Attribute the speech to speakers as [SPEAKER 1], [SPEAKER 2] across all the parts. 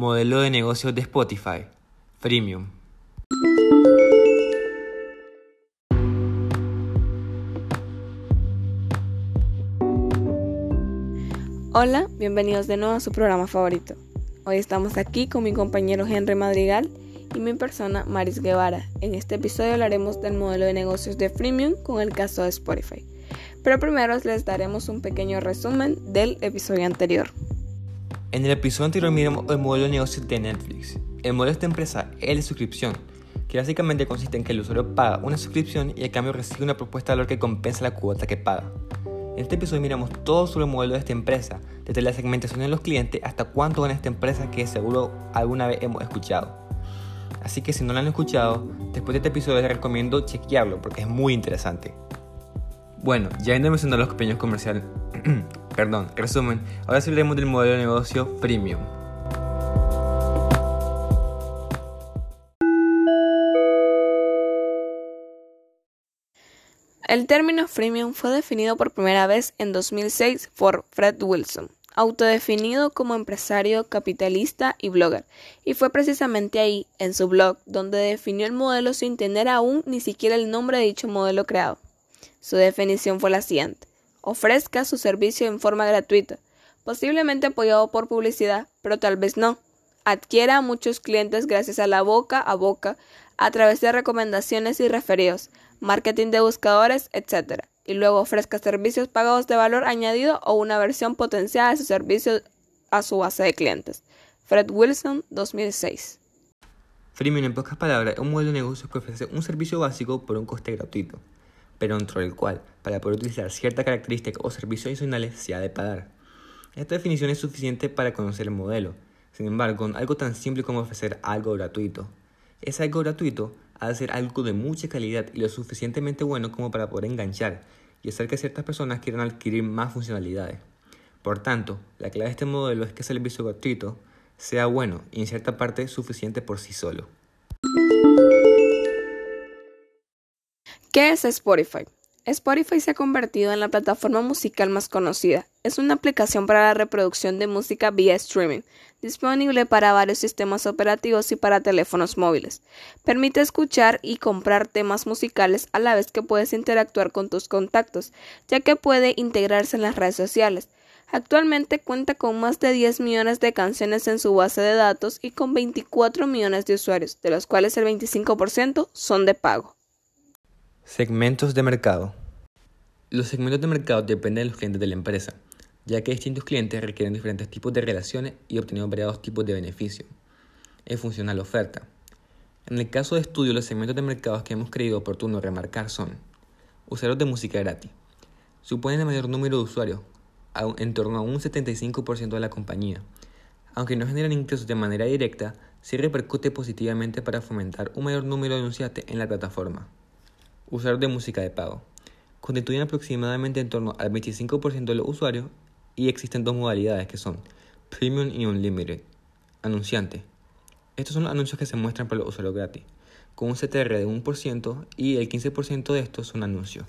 [SPEAKER 1] Modelo de negocio de Spotify. Freemium.
[SPEAKER 2] Hola, bienvenidos de nuevo a su programa favorito. Hoy estamos aquí con mi compañero Henry Madrigal y mi persona Maris Guevara. En este episodio hablaremos del modelo de negocios de Freemium con el caso de Spotify. Pero primero les daremos un pequeño resumen del episodio anterior.
[SPEAKER 1] En el episodio anterior miramos el modelo de negocio de Netflix. El modelo de esta empresa es de suscripción, que básicamente consiste en que el usuario paga una suscripción y a cambio recibe una propuesta de valor que compensa la cuota que paga. En este episodio miramos todo sobre el modelo de esta empresa, desde la segmentación de los clientes hasta cuánto gana esta empresa que seguro alguna vez hemos escuchado. Así que si no lo han escuchado, después de este episodio les recomiendo chequearlo porque es muy interesante. Bueno, ya he mencionado los pequeños comerciales, perdón, resumen, ahora sí del modelo de negocio premium.
[SPEAKER 2] El término freemium fue definido por primera vez en 2006 por Fred Wilson, autodefinido como empresario, capitalista y blogger, y fue precisamente ahí, en su blog, donde definió el modelo sin tener aún ni siquiera el nombre de dicho modelo creado. Su definición fue la siguiente. Ofrezca su servicio en forma gratuita, posiblemente apoyado por publicidad, pero tal vez no. Adquiera a muchos clientes gracias a la boca a boca, a través de recomendaciones y referidos, marketing de buscadores, etc. Y luego ofrezca servicios pagados de valor añadido o una versión potenciada de su servicio a su base de clientes. Fred Wilson, 2006.
[SPEAKER 1] Freemium, en pocas palabras, es un modelo de negocio que ofrece un servicio básico por un coste gratuito, pero dentro del cual, para poder utilizar cierta característica o servicios adicionales, se ha de pagar. Esta definición es suficiente para conocer el modelo. Sin embargo, algo tan simple como ofrecer algo gratuito. Es algo gratuito ha de ser algo de mucha calidad y lo suficientemente bueno como para poder enganchar y hacer que ciertas personas quieran adquirir más funcionalidades. Por tanto, la clave de este modelo es que el servicio gratuito sea bueno y en cierta parte suficiente por sí solo.
[SPEAKER 2] ¿Qué es Spotify? Spotify se ha convertido en la plataforma musical más conocida. Es una aplicación para la reproducción de música vía streaming, disponible para varios sistemas operativos y para teléfonos móviles. Permite escuchar y comprar temas musicales a la vez que puedes interactuar con tus contactos, ya que puede integrarse en las redes sociales. Actualmente cuenta con más de 10 millones de canciones en su base de datos y con 24 millones de usuarios, de los cuales el 25% son de pago.
[SPEAKER 1] Segmentos de mercado. Los segmentos de mercado dependen de los clientes de la empresa, ya que distintos clientes requieren diferentes tipos de relaciones y obtienen variados tipos de beneficios en función a la oferta. En el caso de estudio, los segmentos de mercado que hemos creído oportuno remarcar son usuarios de música gratis. Suponen el mayor número de usuarios, en torno a un 75% de la compañía. Aunque no generan ingresos de manera directa, sí repercute positivamente para fomentar un mayor número de anunciantes en la plataforma. Usuarios de música de pago. Constituyen aproximadamente en torno al 25% de los usuarios y existen dos modalidades que son Premium y Unlimited. Anunciante. Estos son los anuncios que se muestran para los usuarios gratis, con un CTR de 1% y el 15% de estos son anuncios.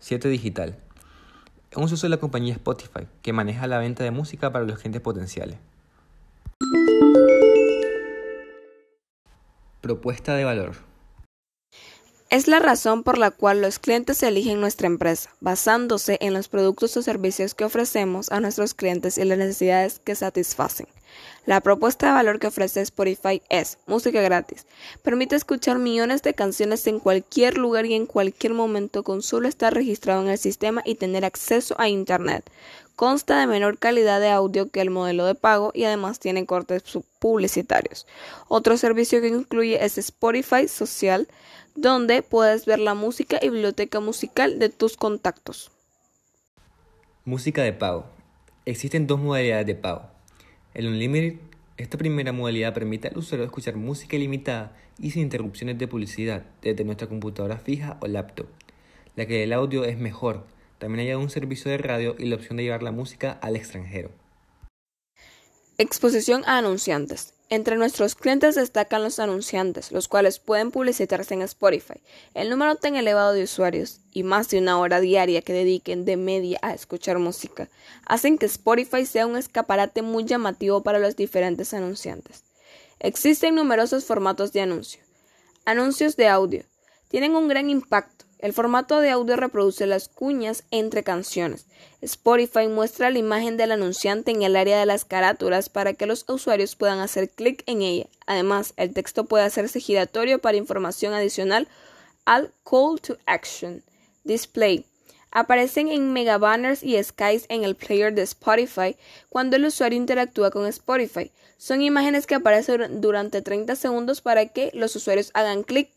[SPEAKER 1] 7 Digital. Es un socio de la compañía Spotify que maneja la venta de música para los clientes potenciales. Propuesta de valor.
[SPEAKER 2] Es la razón por la cual los clientes eligen nuestra empresa, basándose en los productos o servicios que ofrecemos a nuestros clientes y las necesidades que satisfacen. La propuesta de valor que ofrece Spotify es música gratis. Permite escuchar millones de canciones en cualquier lugar y en cualquier momento con solo estar registrado en el sistema y tener acceso a Internet. Consta de menor calidad de audio que el modelo de pago y además tiene cortes publicitarios. Otro servicio que incluye es Spotify Social donde puedes ver la música y biblioteca musical de tus contactos.
[SPEAKER 1] Música de pago. Existen dos modalidades de pago. El Unlimited, esta primera modalidad permite al usuario escuchar música ilimitada y sin interrupciones de publicidad desde nuestra computadora fija o laptop. La que el audio es mejor. También hay un servicio de radio y la opción de llevar la música al extranjero.
[SPEAKER 2] Exposición a anunciantes. Entre nuestros clientes destacan los anunciantes, los cuales pueden publicitarse en Spotify. El número tan elevado de usuarios y más de una hora diaria que dediquen de media a escuchar música hacen que Spotify sea un escaparate muy llamativo para los diferentes anunciantes. Existen numerosos formatos de anuncio. Anuncios de audio. Tienen un gran impacto el formato de audio reproduce las cuñas entre canciones. Spotify muestra la imagen del anunciante en el área de las carátulas para que los usuarios puedan hacer clic en ella. Además, el texto puede hacerse giratorio para información adicional al call to action. Display. Aparecen en mega banners y skies en el player de Spotify cuando el usuario interactúa con Spotify. Son imágenes que aparecen durante 30 segundos para que los usuarios hagan clic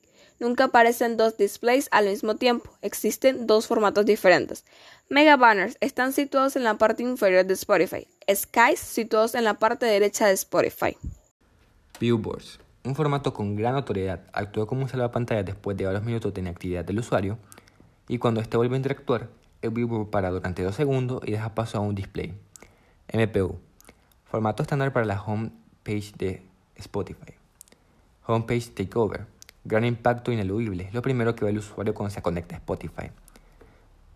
[SPEAKER 2] Nunca aparecen dos displays al mismo tiempo. Existen dos formatos diferentes. Mega banners están situados en la parte inferior de Spotify. Skies situados en la parte derecha de Spotify.
[SPEAKER 1] Billboards. Un formato con gran notoriedad. Actúa como un salvapantalla después de varios minutos de inactividad del usuario. Y cuando éste vuelve a interactuar, el billboard para durante dos segundos y deja paso a un display. MPU. Formato estándar para la home page de Spotify. Homepage Takeover Gran impacto ineludible. Lo primero que ve el usuario cuando se conecta a Spotify.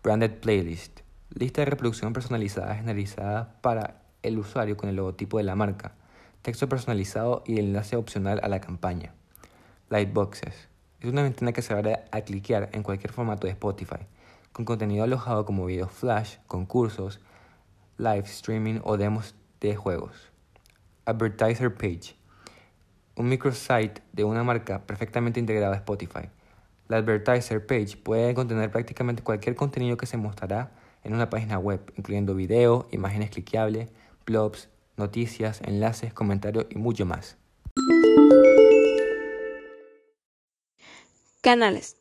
[SPEAKER 1] Branded Playlist. Lista de reproducción personalizada generalizada para el usuario con el logotipo de la marca. Texto personalizado y enlace opcional a la campaña. Lightboxes. Es una ventana que se abre a cliquear en cualquier formato de Spotify, con contenido alojado como videos flash, concursos, live streaming o demos de juegos. Advertiser Page un microsite de una marca perfectamente integrada a Spotify. La Advertiser Page puede contener prácticamente cualquier contenido que se mostrará en una página web, incluyendo video, imágenes cliqueables, blogs, noticias, enlaces, comentarios y mucho más.
[SPEAKER 2] Canales.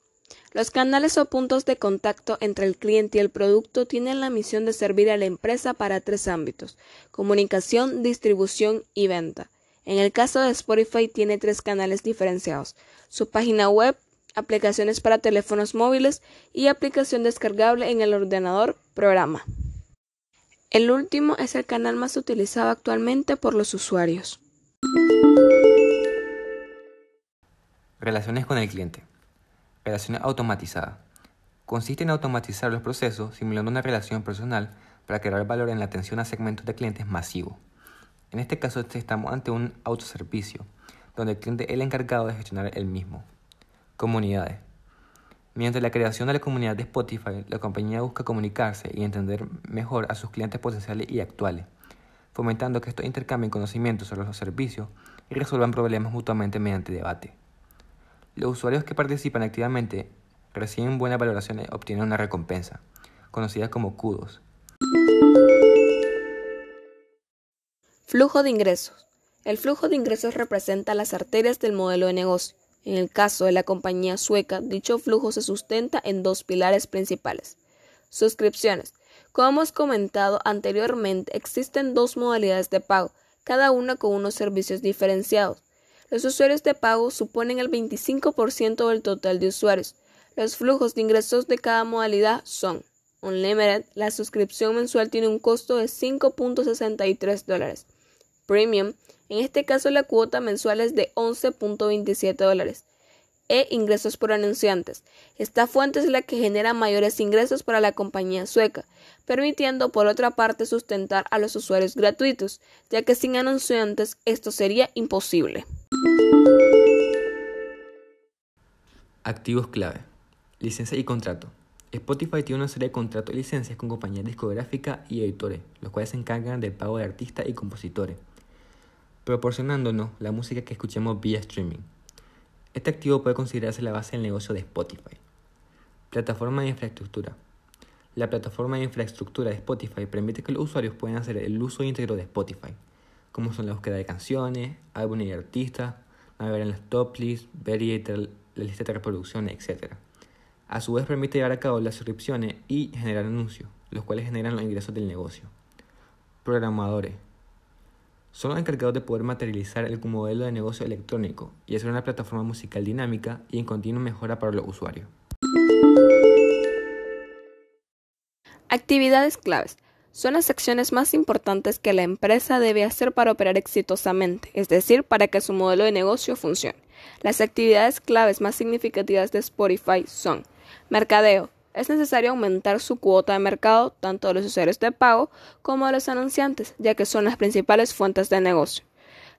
[SPEAKER 2] Los canales o puntos de contacto entre el cliente y el producto tienen la misión de servir a la empresa para tres ámbitos, comunicación, distribución y venta. En el caso de Spotify tiene tres canales diferenciados, su página web, aplicaciones para teléfonos móviles y aplicación descargable en el ordenador programa. El último es el canal más utilizado actualmente por los usuarios.
[SPEAKER 1] Relaciones con el cliente. Relación automatizada. Consiste en automatizar los procesos simulando una relación personal para crear valor en la atención a segmentos de clientes masivos. En este caso estamos ante un autoservicio, donde el cliente es el encargado de gestionar el mismo. Comunidades. Mediante la creación de la comunidad de Spotify, la compañía busca comunicarse y entender mejor a sus clientes potenciales y actuales, fomentando que estos intercambien conocimientos sobre los servicios y resuelvan problemas mutuamente mediante debate. Los usuarios que participan activamente reciben buenas valoraciones y obtienen una recompensa, conocida como kudos,
[SPEAKER 2] Flujo de ingresos. El flujo de ingresos representa las arterias del modelo de negocio. En el caso de la compañía sueca, dicho flujo se sustenta en dos pilares principales. Suscripciones. Como hemos comentado anteriormente, existen dos modalidades de pago, cada una con unos servicios diferenciados. Los usuarios de pago suponen el 25% del total de usuarios. Los flujos de ingresos de cada modalidad son Unlimited, la suscripción mensual tiene un costo de 5.63 dólares. Premium, en este caso la cuota mensual es de 11.27 dólares. E ingresos por anunciantes. Esta fuente es la que genera mayores ingresos para la compañía sueca, permitiendo por otra parte sustentar a los usuarios gratuitos, ya que sin anunciantes esto sería imposible.
[SPEAKER 1] Activos clave. Licencia y contrato. Spotify tiene una serie de contratos y licencias con compañías discográficas y editores, los cuales se encargan del pago de artistas y compositores proporcionándonos la música que escuchemos vía streaming. Este activo puede considerarse la base del negocio de Spotify. Plataforma de infraestructura. La plataforma de infraestructura de Spotify permite que los usuarios puedan hacer el uso íntegro de Spotify, como son la búsqueda de canciones, álbumes y artistas, navegar en las top lists, ver y editar la lista de reproducción, etc. A su vez permite llevar a cabo las suscripciones y generar anuncios, los cuales generan los ingresos del negocio. Programadores son los encargados de poder materializar el modelo de negocio electrónico y hacer una plataforma musical dinámica y en continua mejora para los usuarios.
[SPEAKER 2] Actividades claves. son las acciones más importantes que la empresa debe hacer para operar exitosamente, es decir, para que su modelo de negocio funcione. Las actividades claves más significativas de Spotify son mercadeo. Es necesario aumentar su cuota de mercado tanto de los usuarios de pago como de los anunciantes, ya que son las principales fuentes de negocio.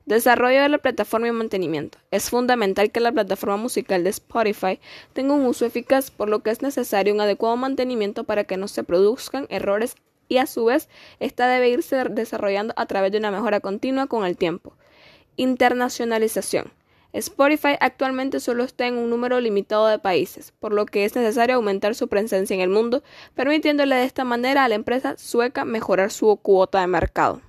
[SPEAKER 2] Desarrollo de la plataforma y mantenimiento. Es fundamental que la plataforma musical de Spotify tenga un uso eficaz, por lo que es necesario un adecuado mantenimiento para que no se produzcan errores y a su vez esta debe irse desarrollando a través de una mejora continua con el tiempo. Internacionalización. Spotify actualmente solo está en un número limitado de países, por lo que es necesario aumentar su presencia en el mundo, permitiéndole de esta manera a la empresa sueca mejorar su cuota de mercado.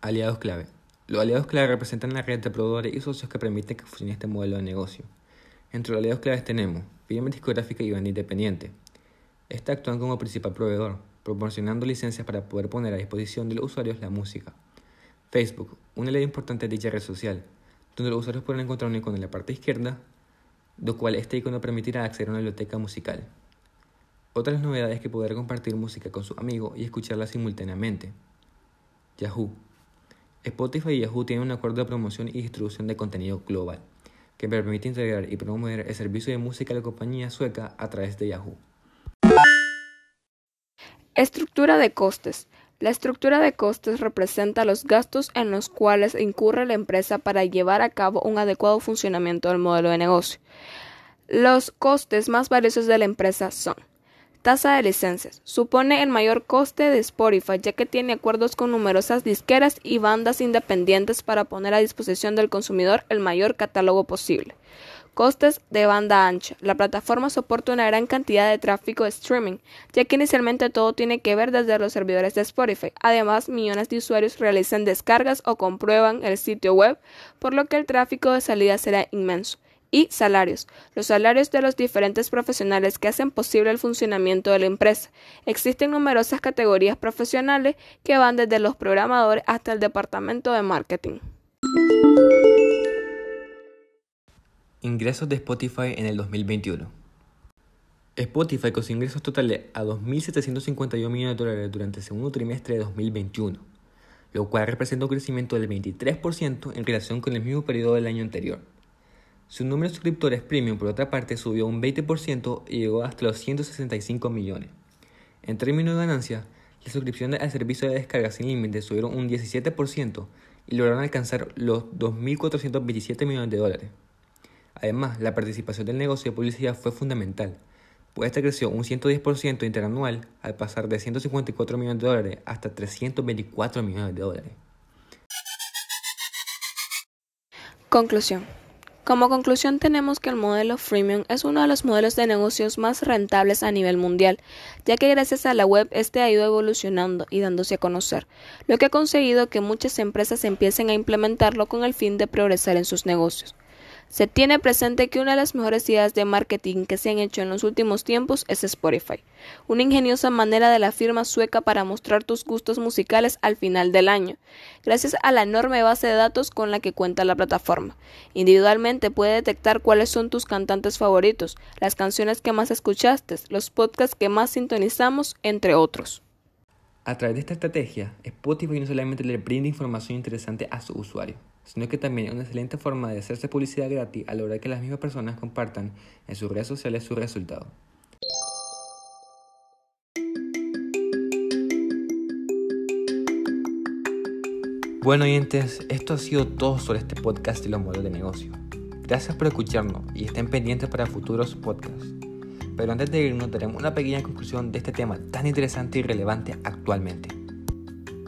[SPEAKER 1] Aliados clave. Los aliados clave representan la red de proveedores y socios que permiten que funcione este modelo de negocio. Entre los aliados claves tenemos firma discográfica y banda independiente. Esta actúan como principal proveedor, proporcionando licencias para poder poner a disposición de los usuarios la música. Facebook, una ley importante de dicha red social, donde los usuarios pueden encontrar un icono en la parte izquierda, lo cual este icono permitirá acceder a una biblioteca musical. Otras novedades es que poder compartir música con sus amigos y escucharla simultáneamente. Yahoo Spotify y Yahoo tienen un acuerdo de promoción y distribución de contenido global, que permite integrar y promover el servicio de música de la compañía sueca a través de Yahoo.
[SPEAKER 2] Estructura de costes. La estructura de costes representa los gastos en los cuales incurre la empresa para llevar a cabo un adecuado funcionamiento del modelo de negocio. Los costes más valiosos de la empresa son Tasa de licencias. Supone el mayor coste de Spotify ya que tiene acuerdos con numerosas disqueras y bandas independientes para poner a disposición del consumidor el mayor catálogo posible. Costes de banda ancha. La plataforma soporta una gran cantidad de tráfico de streaming, ya que inicialmente todo tiene que ver desde los servidores de Spotify. Además, millones de usuarios realizan descargas o comprueban el sitio web, por lo que el tráfico de salida será inmenso y salarios, los salarios de los diferentes profesionales que hacen posible el funcionamiento de la empresa. Existen numerosas categorías profesionales que van desde los programadores hasta el departamento de marketing.
[SPEAKER 1] Ingresos de Spotify en el 2021. Spotify con ingresos totales a 2.751 millones de dólares durante el segundo trimestre de 2021, lo cual representa un crecimiento del 23% en relación con el mismo periodo del año anterior. Su número de suscriptores premium, por otra parte, subió un 20% y llegó hasta los 165 millones. En términos de ganancia, las suscripciones al servicio de descarga sin límites subieron un 17% y lograron alcanzar los 2.427 millones de dólares. Además, la participación del negocio de publicidad fue fundamental, pues esta creció un 110% interanual al pasar de 154 millones de dólares hasta 324 millones de dólares.
[SPEAKER 2] Conclusión. Como conclusión tenemos que el modelo freemium es uno de los modelos de negocios más rentables a nivel mundial, ya que gracias a la web este ha ido evolucionando y dándose a conocer, lo que ha conseguido que muchas empresas empiecen a implementarlo con el fin de progresar en sus negocios. Se tiene presente que una de las mejores ideas de marketing que se han hecho en los últimos tiempos es Spotify, una ingeniosa manera de la firma sueca para mostrar tus gustos musicales al final del año, gracias a la enorme base de datos con la que cuenta la plataforma. Individualmente puede detectar cuáles son tus cantantes favoritos, las canciones que más escuchaste, los podcasts que más sintonizamos, entre otros.
[SPEAKER 1] A través de esta estrategia, Spotify no solamente le brinda información interesante a su usuario, sino que también es una excelente forma de hacerse publicidad gratis a lograr que las mismas personas compartan en sus redes sociales sus resultados. Bueno oyentes, esto ha sido todo sobre este podcast y los modelos de negocio. Gracias por escucharnos y estén pendientes para futuros podcasts. Pero antes de irnos daremos una pequeña conclusión de este tema tan interesante y relevante actualmente.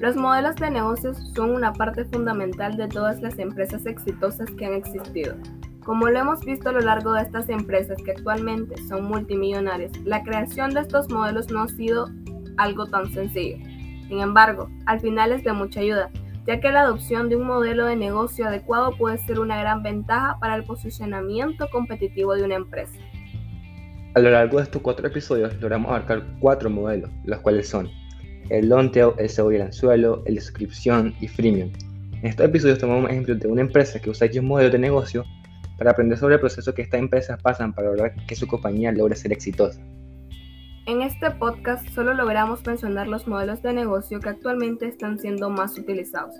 [SPEAKER 2] Los modelos de negocios son una parte fundamental de todas las empresas exitosas que han existido. Como lo hemos visto a lo largo de estas empresas que actualmente son multimillonarias, la creación de estos modelos no ha sido algo tan sencillo. Sin embargo, al final es de mucha ayuda, ya que la adopción de un modelo de negocio adecuado puede ser una gran ventaja para el posicionamiento competitivo de una empresa.
[SPEAKER 1] A lo largo de estos cuatro episodios logramos abarcar cuatro modelos, los cuales son el long tail, el cebolla el anzuelo, el de suscripción y freemium. En estos episodios tomamos ejemplos de una empresa que usa un modelo de negocio para aprender sobre el proceso que estas empresas pasan para lograr que su compañía logre ser exitosa.
[SPEAKER 2] En este podcast solo logramos mencionar los modelos de negocio que actualmente están siendo más utilizados,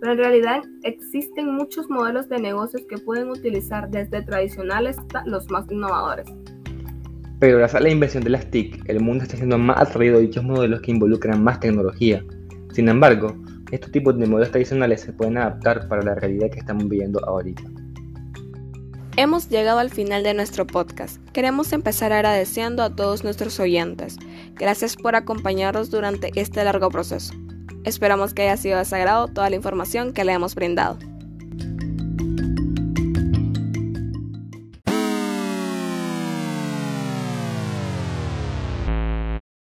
[SPEAKER 2] pero en realidad existen muchos modelos de negocios que pueden utilizar desde tradicionales hasta los más innovadores.
[SPEAKER 1] Pero gracias a la inversión de las TIC, el mundo está siendo más atraído a dichos modelos que involucran más tecnología. Sin embargo, estos tipos de modelos tradicionales se pueden adaptar para la realidad que estamos viviendo ahorita.
[SPEAKER 2] Hemos llegado al final de nuestro podcast. Queremos empezar agradeciendo a todos nuestros oyentes. Gracias por acompañarnos durante este largo proceso. Esperamos que haya sido de sagrado toda la información que le hemos brindado.